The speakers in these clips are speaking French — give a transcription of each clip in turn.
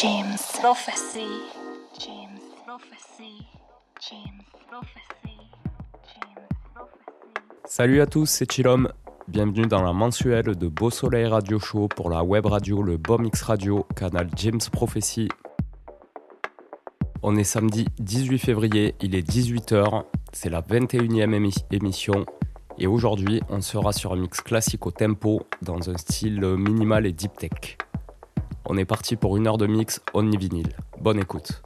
James Prophecy. James Prophecy. James Prophecy. James Prophecy. Salut à tous, c'est Chilom. Bienvenue dans la mensuelle de Beau Soleil Radio Show pour la web radio, le BOM X Radio, canal James Prophecy. On est samedi 18 février, il est 18h, c'est la 21e émi- émission. Et aujourd'hui, on sera sur un mix classique au tempo, dans un style minimal et deep tech. On est parti pour une heure de mix on vinyle. Bonne écoute.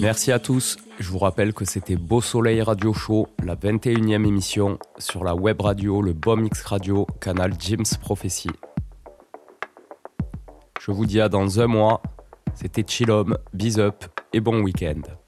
Merci à tous. Je vous rappelle que c'était Beau Soleil Radio Show, la 21e émission sur la web radio, le BOM X Radio, canal Jim's Prophecy. Je vous dis à dans un mois. C'était Chillom, bis up et bon week-end.